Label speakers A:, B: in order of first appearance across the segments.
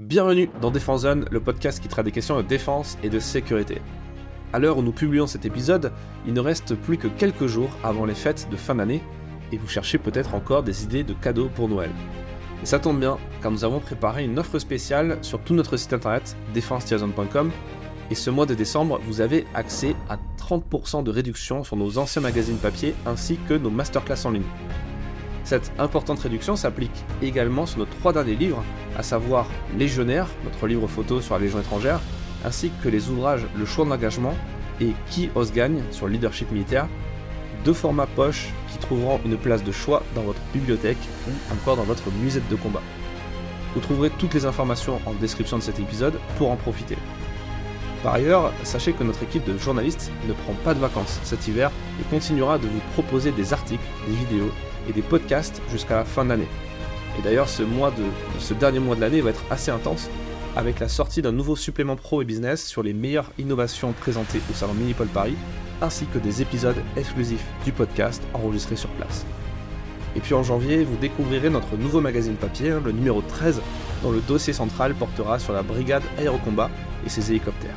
A: Bienvenue dans Défense Zone, le podcast qui traite des questions de défense et de sécurité. À l'heure où nous publions cet épisode, il ne reste plus que quelques jours avant les fêtes de fin d'année et vous cherchez peut-être encore des idées de cadeaux pour Noël. Et ça tombe bien, car nous avons préparé une offre spéciale sur tout notre site internet défense et ce mois de décembre, vous avez accès à 30% de réduction sur nos anciens magazines papier ainsi que nos masterclass en ligne. Cette importante réduction s'applique également sur nos trois derniers livres, à savoir Légionnaire, notre livre photo sur la Légion étrangère, ainsi que les ouvrages Le choix de l'engagement et Qui ose gagne sur le leadership militaire, deux formats poche qui trouveront une place de choix dans votre bibliothèque ou encore dans votre musette de combat. Vous trouverez toutes les informations en description de cet épisode pour en profiter. Par ailleurs, sachez que notre équipe de journalistes ne prend pas de vacances cet hiver et continuera de vous proposer des articles, des vidéos et des podcasts jusqu'à la fin de l'année. Et d'ailleurs, ce, de, ce dernier mois de l'année va être assez intense avec la sortie d'un nouveau supplément pro et business sur les meilleures innovations présentées au salon Minipol Paris, ainsi que des épisodes exclusifs du podcast enregistrés sur place. Et puis en janvier, vous découvrirez notre nouveau magazine papier, le numéro 13, dont le dossier central portera sur la brigade aérocombat et ses hélicoptères.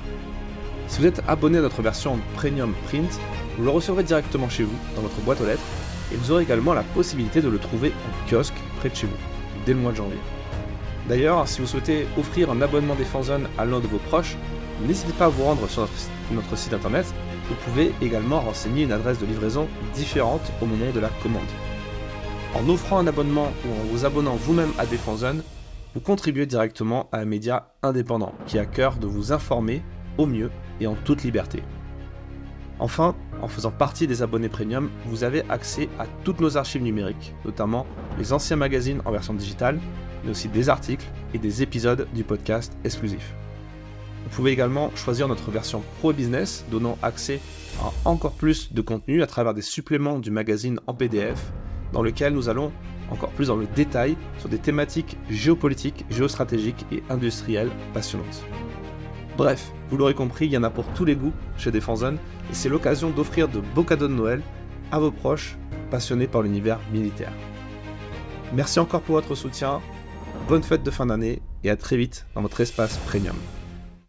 A: Si vous êtes abonné à notre version Premium Print, vous le recevrez directement chez vous, dans votre boîte aux lettres, et vous aurez également la possibilité de le trouver en kiosque près de chez vous, dès le mois de janvier. D'ailleurs, si vous souhaitez offrir un abonnement des à l'un de vos proches, n'hésitez pas à vous rendre sur notre, site internet. Vous pouvez également renseigner une adresse de livraison différente au moment de la commande. En offrant un abonnement ou en vous abonnant vous-même à Zone, vous contribuez directement à un média indépendant qui a cœur de vous informer au mieux et en toute liberté. Enfin, en faisant partie des abonnés premium, vous avez accès à toutes nos archives numériques, notamment les anciens magazines en version digitale, mais aussi des articles et des épisodes du podcast exclusif. Vous pouvez également choisir notre version Pro Business, donnant accès à encore plus de contenu à travers des suppléments du magazine en PDF, dans lequel nous allons encore plus dans le détail sur des thématiques géopolitiques, géostratégiques et industrielles passionnantes. Bref, vous l'aurez compris, il y en a pour tous les goûts chez Zone et c'est l'occasion d'offrir de beaux cadeaux de Noël à vos proches passionnés par l'univers militaire. Merci encore pour votre soutien, bonne fête de fin d'année et à très vite dans votre espace premium.